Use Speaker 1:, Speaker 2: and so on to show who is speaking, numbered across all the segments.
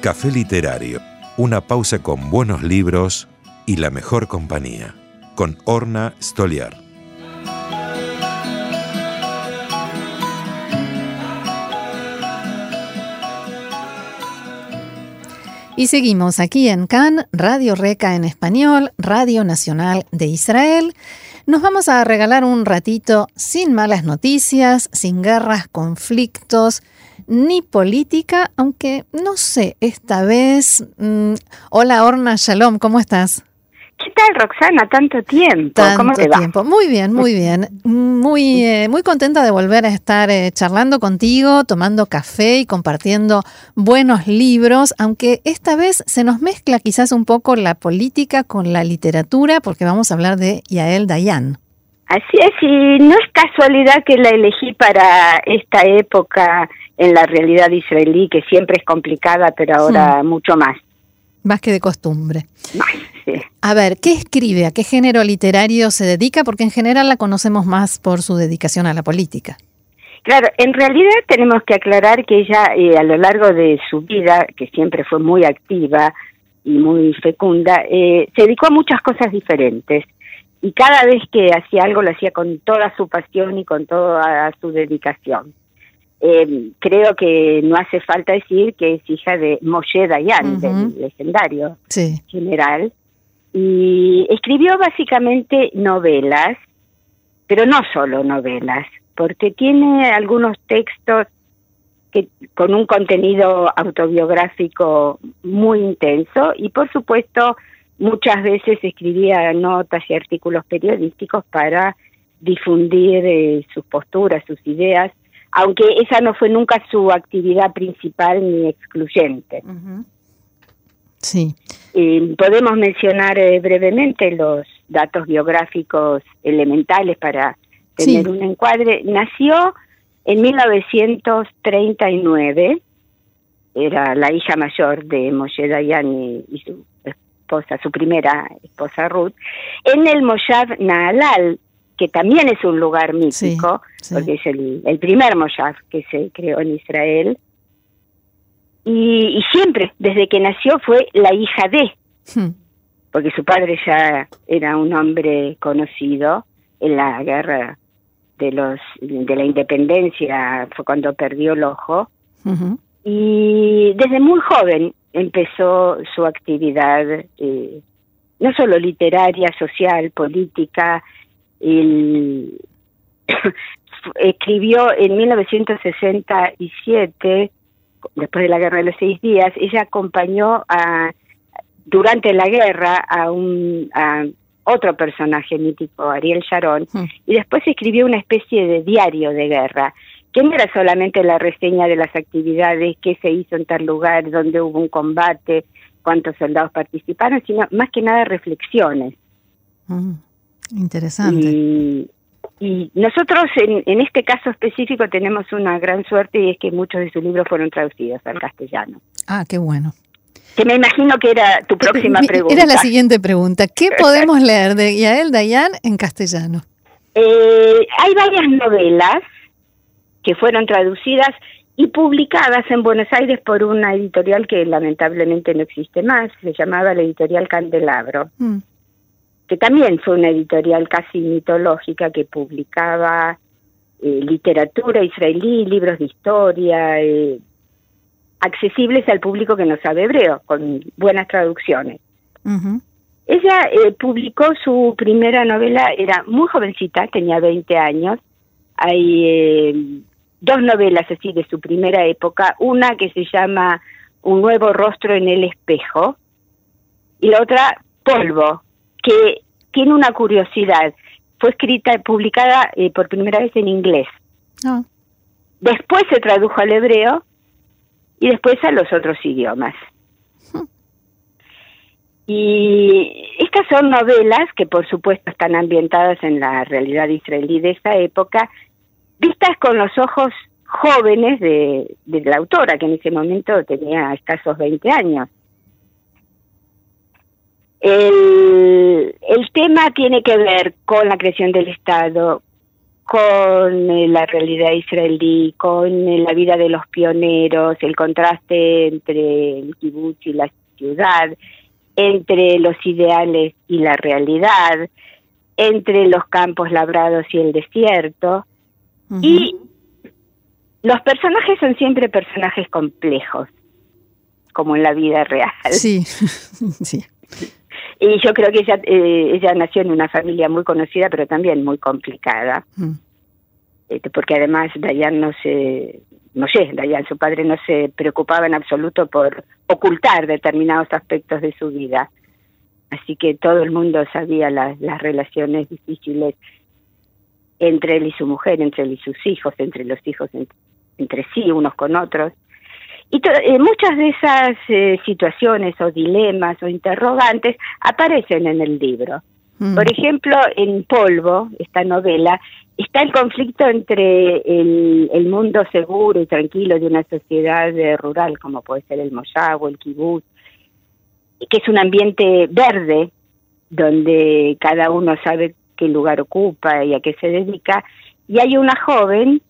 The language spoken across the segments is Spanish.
Speaker 1: Café Literario, una pausa con buenos libros y la mejor compañía, con Orna Stoliar.
Speaker 2: Y seguimos aquí en CAN, Radio Reca en español, Radio Nacional de Israel. Nos vamos a regalar un ratito sin malas noticias, sin guerras, conflictos, ni política, aunque no sé, esta vez... Mm, hola Orna Shalom, ¿cómo estás?
Speaker 3: ¿Qué tal, Roxana? Tanto tiempo.
Speaker 2: Tanto ¿Cómo te va? tiempo. Muy bien, muy bien. Muy, eh, muy contenta de volver a estar eh, charlando contigo, tomando café y compartiendo buenos libros, aunque esta vez se nos mezcla quizás un poco la política con la literatura, porque vamos a hablar de Yael Dayan.
Speaker 3: Así es, y no es casualidad que la elegí para esta época en la realidad israelí, que siempre es complicada, pero ahora mucho más.
Speaker 2: Más que de costumbre. A ver, ¿qué escribe? ¿A qué género literario se dedica? Porque en general la conocemos más por su dedicación a la política.
Speaker 3: Claro, en realidad tenemos que aclarar que ella eh, a lo largo de su vida, que siempre fue muy activa y muy fecunda, eh, se dedicó a muchas cosas diferentes. Y cada vez que hacía algo lo hacía con toda su pasión y con toda su dedicación. Eh, creo que no hace falta decir que es hija de Moshe Dayan, del legendario general, y escribió básicamente novelas, pero no solo novelas, porque tiene algunos textos que con un contenido autobiográfico muy intenso y por supuesto muchas veces escribía notas y artículos periodísticos para difundir eh, sus posturas, sus ideas aunque esa no fue nunca su actividad principal ni excluyente.
Speaker 2: Sí.
Speaker 3: podemos mencionar eh, brevemente los datos biográficos elementales para tener un encuadre. Nació en 1939, era la hija mayor de Moshe Dayan y, su esposa, su primera esposa Ruth, en el Moshav Naalal, que también es un lugar mítico, porque es el, primer Moshav que se creó en Israel. Y, siempre, desde que nació, fue la hija de, hmm. porque su padre ya era un hombre conocido en la guerra de los de la independencia, fue cuando perdió el ojo. Y desde muy joven empezó su actividad, eh, no solo literaria, social, política, el, escribió en 1967, después de la Guerra de los Seis Días, ella acompañó a, durante la guerra a un a otro personaje mítico, Ariel Sharon, hmm. y después escribió una especie de diario de guerra, que no era solamente la reseña de las actividades, qué se hizo en tal lugar, dónde hubo un combate, cuántos soldados participaron, sino más que nada reflexiones.
Speaker 2: Hmm. Interesante.
Speaker 3: Y, nosotros en, este caso específico tenemos una gran suerte y es que muchos de sus libros fueron traducidos al castellano.
Speaker 2: Ah, qué bueno.
Speaker 3: Que me imagino que era tu próxima pregunta.
Speaker 2: Era la siguiente pregunta. ¿Qué podemos leer de Yael Dayan en castellano?
Speaker 3: Eh, hay varias novelas que fueron traducidas y publicadas en Buenos Aires por una editorial que lamentablemente no existe más, se llamaba la editorial Candelabro. Mm que también fue una editorial casi mitológica que publicaba eh, literatura israelí, libros de historia, eh, accesibles al público que no sabe hebreo, con buenas traducciones. Ella eh, publicó su primera novela, era muy jovencita, tenía 20 años. Hay dos novelas así de su primera época, una que se llama Un nuevo rostro en el espejo y la otra Polvo, que tiene una curiosidad. fue escrita y publicada eh, por primera vez en inglés.
Speaker 2: Ah.
Speaker 3: Después se tradujo al hebreo y después a los otros idiomas. Y estas son novelas que por supuesto están ambientadas en la realidad israelí de esa época, vistas con los ojos jóvenes de, de la autora, que en ese momento tenía escasos 20 años. El, el tema tiene que ver con la creación del Estado, con eh, la realidad israelí, con eh, la vida de los pioneros, el contraste entre el kibutz y la ciudad, entre los ideales y la realidad, entre los campos labrados y el desierto. Y los personajes son siempre personajes complejos, como en la vida real.
Speaker 2: Sí, sí.
Speaker 3: Y yo creo que ella, eh, ella nació en una familia muy conocida, pero también muy complicada. Mm. Este, porque además Dayan no se, no sé, Dayan, su padre no se preocupaba en absoluto por ocultar determinados aspectos de su vida. Así que todo el mundo sabía las, las relaciones difíciles entre él y su mujer, entre él y sus hijos, entre los hijos entre, sí, unos con otros. Y eh, muchas de esas eh, situaciones o dilemas o interrogantes aparecen en el libro. Mm. Por ejemplo, en Polvo, esta novela, está el conflicto entre el, mundo seguro y tranquilo de una sociedad eh, rural, como puede ser el Moshav o el Kibbutz, que es un ambiente verde, donde cada uno sabe qué lugar ocupa y a qué se dedica, y hay una joven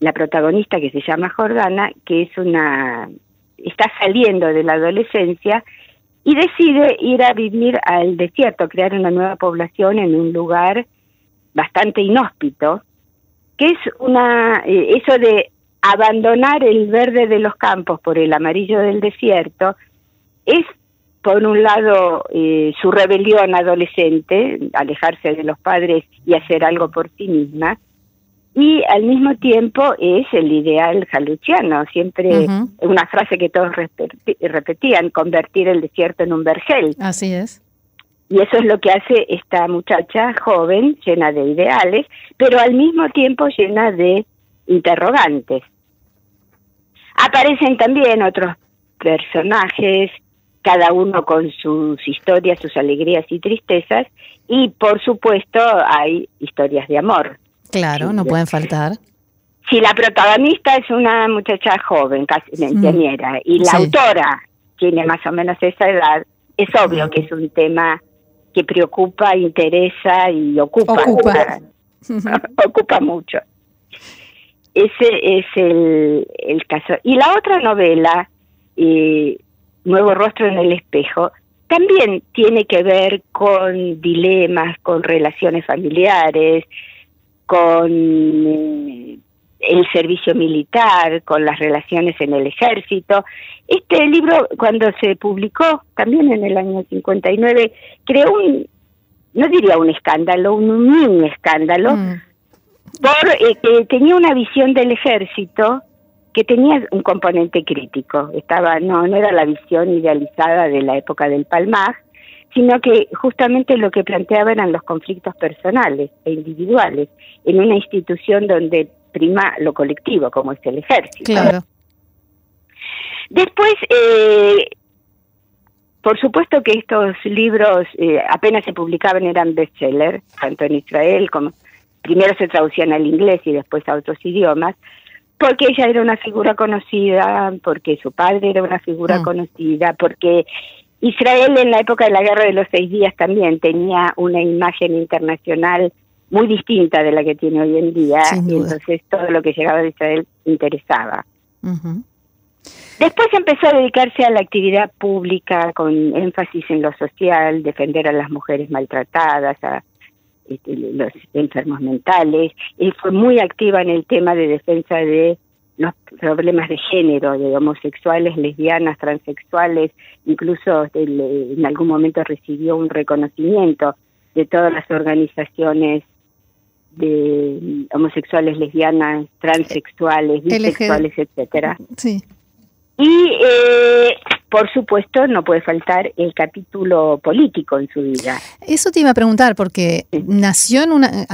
Speaker 3: la protagonista que se llama Jordana, que es una está saliendo de la adolescencia y decide ir a vivir al desierto, crear una nueva población en un lugar bastante inhóspito, que es una eh, eso de abandonar el verde de los campos por el amarillo del desierto es por un lado eh, su rebelión adolescente, alejarse de los padres y hacer algo por sí misma, y al mismo tiempo es el ideal jaluchiano, siempre una frase que todos repetían, convertir el desierto en un vergel.
Speaker 2: Así es.
Speaker 3: Y eso es lo que hace esta muchacha joven, llena de ideales, pero al mismo tiempo llena de interrogantes. Aparecen también otros personajes, cada uno con sus historias, sus alegrías y tristezas, y por supuesto hay historias de amor.
Speaker 2: Claro, no pueden faltar.
Speaker 3: Si la protagonista es una muchacha joven, casi mm. ingeniera, y la autora tiene más o menos esa edad, es obvio que es un tema que preocupa, interesa y ocupa. Ocupa, mucho. Ese es el, el, caso. Y la otra novela, eh, Nuevo Rostro en el Espejo, también tiene que ver con dilemas, con relaciones familiares, con eh, el servicio militar, con las relaciones en el ejército. Este libro, cuando se publicó, también en el año 59, creó un, no diría un escándalo, un mini escándalo, mm. porque eh, tenía una visión del ejército que tenía un componente crítico. Estaba, no, no era la visión idealizada de la época del Palmaj, sino que justamente lo que planteaba eran los conflictos personales e individuales en una institución donde prima lo colectivo, como es el ejército.
Speaker 2: Claro.
Speaker 3: Después, eh, por supuesto que estos libros eh, apenas se publicaban, eran bestseller, tanto en Israel como primero se traducían al inglés y después a otros idiomas, porque ella era una figura conocida, porque su padre era una figura mm. conocida, porque Israel en la época de la Guerra de los Seis Días también tenía una imagen internacional muy distinta de la que tiene hoy en día, y entonces todo lo que llegaba de Israel interesaba. Después empezó a dedicarse a la actividad pública con énfasis en lo social, defender a las mujeres maltratadas, a este, los enfermos mentales, y fue muy activa en el tema de defensa de los problemas de género, de homosexuales, lesbianas, transexuales, incluso en algún momento recibió un reconocimiento de todas las organizaciones de homosexuales, lesbianas, transexuales, bisexuales, etcétera.
Speaker 2: Sí.
Speaker 3: Y eh, por supuesto, no puede faltar el capítulo político en su vida.
Speaker 2: Eso te iba a preguntar, porque nació en una,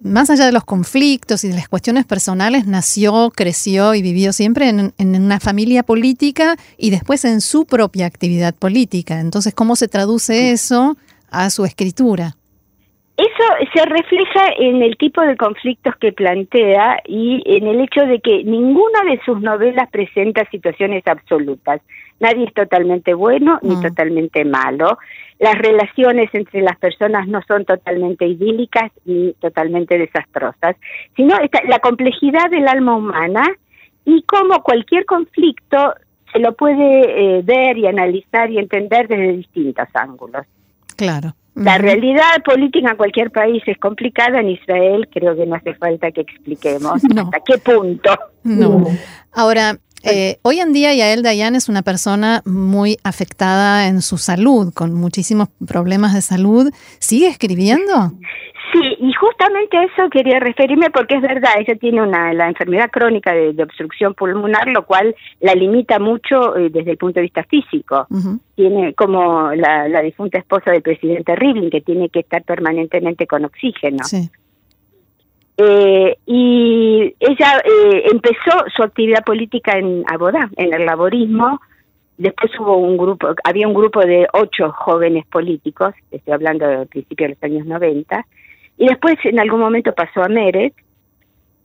Speaker 2: más allá de los conflictos y de las cuestiones personales, nació, creció y vivió siempre en, una familia política y después en su propia actividad política. Entonces, ¿cómo se traduce eso a su escritura?
Speaker 3: Eso se refleja en el tipo de conflictos que plantea y en el hecho de que ninguna de sus novelas presenta situaciones absolutas. Nadie es totalmente bueno ni mm. totalmente malo. Las relaciones entre las personas no son totalmente idílicas ni totalmente desastrosas, sino la complejidad del alma humana y cómo cualquier conflicto se lo puede eh, ver y analizar y entender desde distintos ángulos.
Speaker 2: Claro.
Speaker 3: La realidad política en cualquier país es complicada, en Israel creo que no hace falta que expliquemos hasta qué punto.
Speaker 2: No. Ahora, eh, hoy en día Yael Dayan es una persona muy afectada en su salud, con muchísimos problemas de salud. ¿Sigue escribiendo?
Speaker 3: Sí, y justamente a eso quería referirme porque es verdad, ella tiene una la enfermedad crónica de, obstrucción pulmonar, lo cual la limita mucho eh, desde el punto de vista físico. Tiene como la, la, difunta esposa del presidente Rivlin, que tiene que estar permanentemente con oxígeno. Eh, y ella eh, empezó su actividad política en Abodá, en el laborismo. Después hubo un grupo, había un grupo de ocho jóvenes políticos, estoy hablando del principio de los años 90, y después en algún momento pasó a Meret,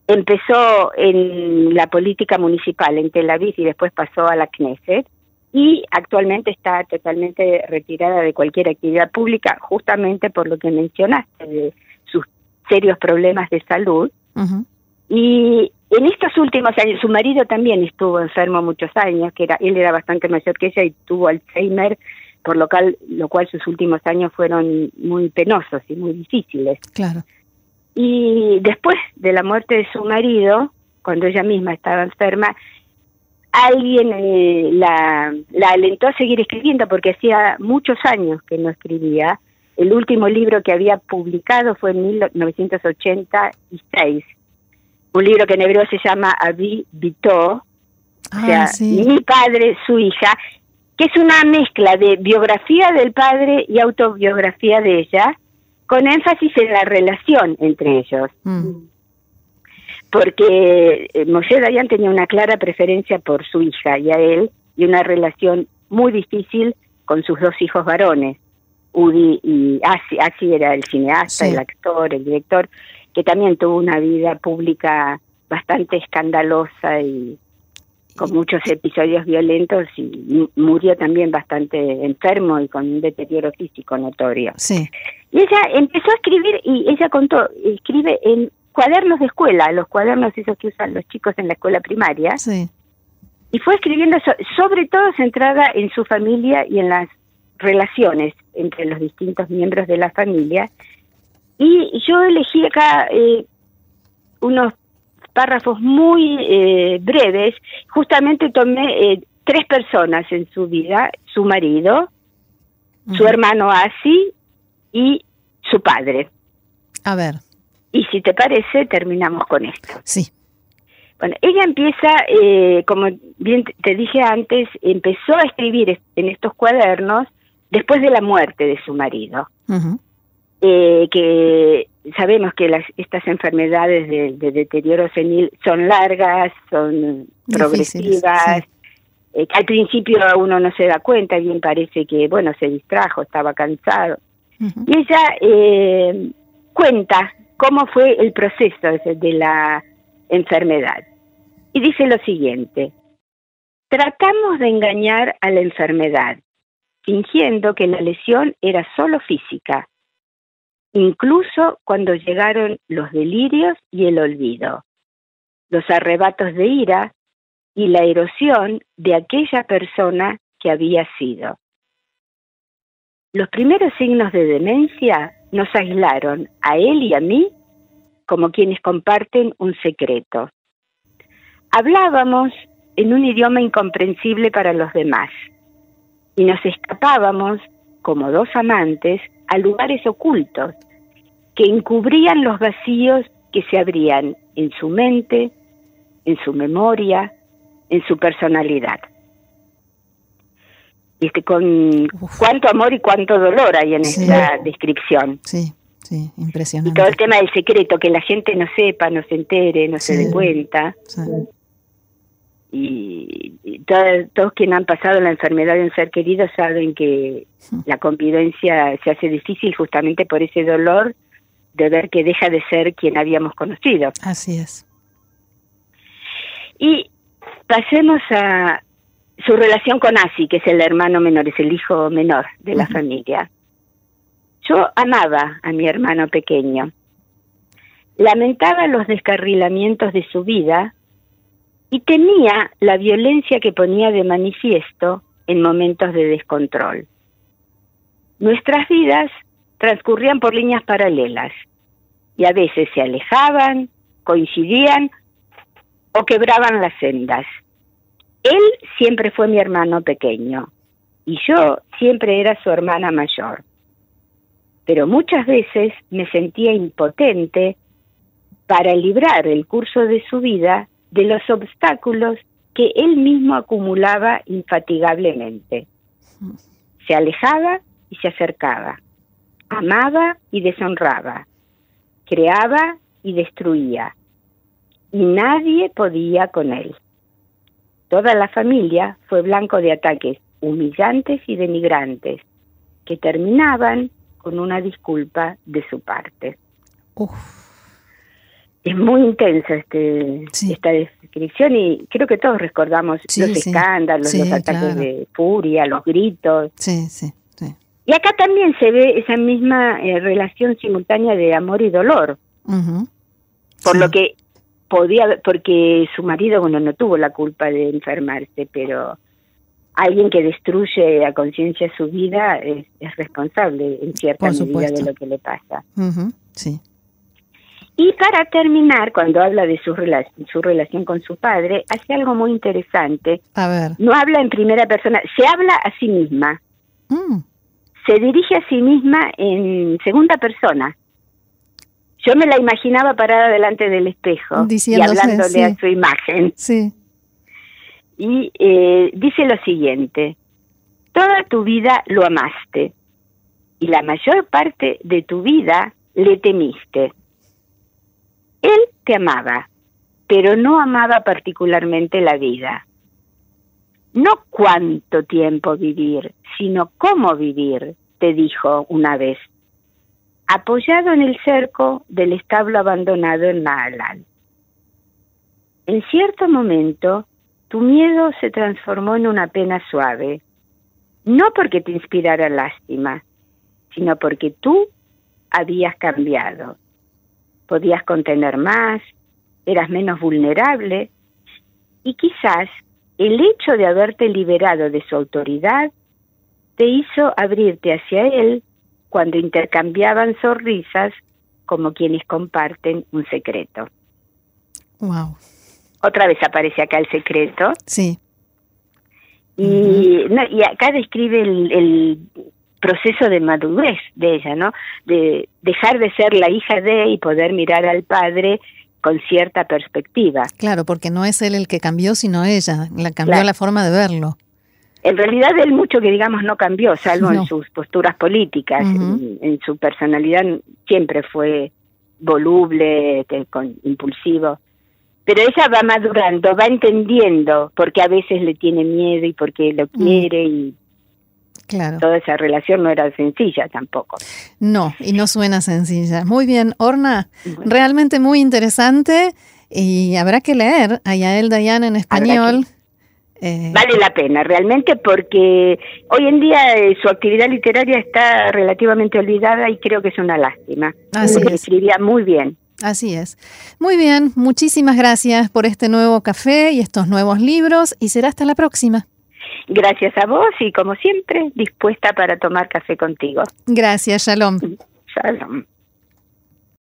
Speaker 3: empezó en la política municipal en Tel Aviv y después pasó a la Knesset. Y actualmente está totalmente retirada de cualquier actividad pública justamente por lo que mencionaste de serios problemas de salud. Y en estos últimos años, su marido también estuvo enfermo muchos años, que era él era bastante mayor que ella y tuvo Alzheimer por lo cual, lo cual sus últimos años fueron muy penosos y muy difíciles.
Speaker 2: Claro.
Speaker 3: Y después de la muerte de su marido, cuando ella misma estaba enferma, alguien eh, la, la alentó a seguir escribiendo porque hacía muchos años que no escribía. El último libro que había publicado fue en 1986, un libro que en hebreo se llama Avi Bito, o ah, sea, mi padre, su hija, que es una mezcla de biografía del padre y autobiografía de ella, con énfasis en la relación entre ellos. Mm. Porque eh, Moshe Dayan tenía una clara preferencia por su hija y a él, y una relación muy difícil con sus dos hijos varones, Udi y Asi. Asi era el cineasta, el actor, el director, que también tuvo una vida pública bastante escandalosa y con muchos episodios violentos y murió también bastante enfermo y con un deterioro físico notorio.
Speaker 2: Sí.
Speaker 3: Y ella empezó a escribir y ella contó, escribe en cuadernos de escuela, los cuadernos esos que usan los chicos en la escuela primaria.
Speaker 2: Sí.
Speaker 3: Y fue escribiendo sobre todo centrada en su familia y en las relaciones entre los distintos miembros de la familia. Y yo elegí acá eh, unos párrafos muy eh, breves, justamente tomé eh, tres personas en su vida, su marido, su hermano Asi y su padre.
Speaker 2: A ver.
Speaker 3: Y si te parece, terminamos con esto.
Speaker 2: Sí.
Speaker 3: Bueno, ella empieza, eh, como bien te dije antes, empezó a escribir en estos cuadernos después de la muerte de su marido. eh, que sabemos que las, estas enfermedades de, deterioro senil son largas, son progresivas. Eh, al principio uno no se da cuenta, bien parece que, bueno, se distrajo, estaba cansado. Y ella eh, cuenta cómo fue el proceso de la enfermedad. Y dice lo siguiente, tratamos de engañar a la enfermedad, fingiendo que la lesión era solo física incluso cuando llegaron los delirios y el olvido, los arrebatos de ira y la erosión de aquella persona que había sido. Los primeros signos de demencia nos aislaron a él y a mí como quienes comparten un secreto. Hablábamos en un idioma incomprensible para los demás y nos escapábamos como dos amantes a lugares ocultos que encubrían los vacíos que se abrían en su mente, en su memoria, en su personalidad. este, con cuánto amor y cuánto dolor hay en esta descripción.
Speaker 2: Sí, sí, impresionante.
Speaker 3: Y todo el tema del secreto, que la gente no sepa, no se entere, no se dé cuenta. Y, todos, todos quienes han pasado la enfermedad de un ser querido saben que la convivencia se hace difícil justamente por ese dolor de ver que deja de ser quien habíamos conocido.
Speaker 2: Así es.
Speaker 3: Y pasemos a su relación con Asi, que es el hermano menor, es el hijo menor de la familia. Yo amaba a mi hermano pequeño. Lamentaba los descarrilamientos de su vida y temía la violencia que ponía de manifiesto en momentos de descontrol. Nuestras vidas transcurrían por líneas paralelas y a veces se alejaban, coincidían o quebraban las sendas. Él siempre fue mi hermano pequeño y yo siempre era su hermana mayor. Pero muchas veces me sentía impotente para librar el curso de su vida de los obstáculos que él mismo acumulaba infatigablemente. Se alejaba y se acercaba amaba y deshonraba, creaba y destruía, y nadie podía con él. Toda la familia fue blanco de ataques humillantes y denigrantes, que terminaban con una disculpa de su parte. Es muy intensa este, esta descripción y creo que todos recordamos los escándalos, los ataques de furia, los gritos.
Speaker 2: Sí, sí.
Speaker 3: Y acá también se ve esa misma eh, relación simultánea de amor y dolor. Por lo que podía, porque su marido, bueno, no tuvo la culpa de enfermarse, pero alguien que destruye a conciencia su vida es, responsable en cierta medida de lo que le pasa.
Speaker 2: Sí.
Speaker 3: Y para terminar, cuando habla de su, su relación con su padre, hace algo muy interesante.
Speaker 2: A ver.
Speaker 3: No habla en primera persona, se habla a sí misma. Mm se dirige a sí misma en segunda persona. Yo me la imaginaba parada delante del espejo y hablándole a su imagen.
Speaker 2: Sí.
Speaker 3: Y eh, dice lo siguiente, toda tu vida lo amaste y la mayor parte de tu vida le temiste. Él te amaba, pero no amaba particularmente la vida. No cuánto tiempo vivir, sino cómo vivir, te dijo una vez, apoyado en el cerco del establo abandonado en Mahalal. En cierto momento, tu miedo se transformó en una pena suave, no porque te inspirara lástima, sino porque tú habías cambiado. Podías contener más, eras menos vulnerable y quizás el hecho de haberte liberado de su autoridad te hizo abrirte hacia él cuando intercambiaban sonrisas como quienes comparten un secreto.
Speaker 2: Wow.
Speaker 3: Otra vez aparece acá el secreto.
Speaker 2: Sí.
Speaker 3: Y, y acá describe el, el, proceso de madurez de ella, ¿no? De dejar de ser la hija de y poder mirar al padre con cierta perspectiva.
Speaker 2: Claro, porque no es él el que cambió, sino ella, la cambió la forma de verlo.
Speaker 3: En realidad él mucho que digamos no cambió, salvo en sus posturas políticas, en, su personalidad siempre fue voluble, este, con, impulsivo. Pero ella va madurando, va entendiendo por qué a veces le tiene miedo y por qué lo mm. quiere y
Speaker 2: Claro.
Speaker 3: Toda esa relación no era sencilla tampoco.
Speaker 2: No, y no suena sencilla. Muy bien, Orna, realmente muy interesante y habrá que leer a Yael Dayan en español.
Speaker 3: Eh, vale la pena, realmente, porque hoy en día eh, su actividad literaria está relativamente olvidada y creo que es una lástima.
Speaker 2: Así porque
Speaker 3: escribía muy bien.
Speaker 2: Así es. Muy bien, muchísimas gracias por este nuevo café y estos nuevos libros y será hasta la próxima.
Speaker 3: Gracias a vos y como siempre, dispuesta para tomar café contigo.
Speaker 2: Gracias, Shalom.
Speaker 3: Shalom.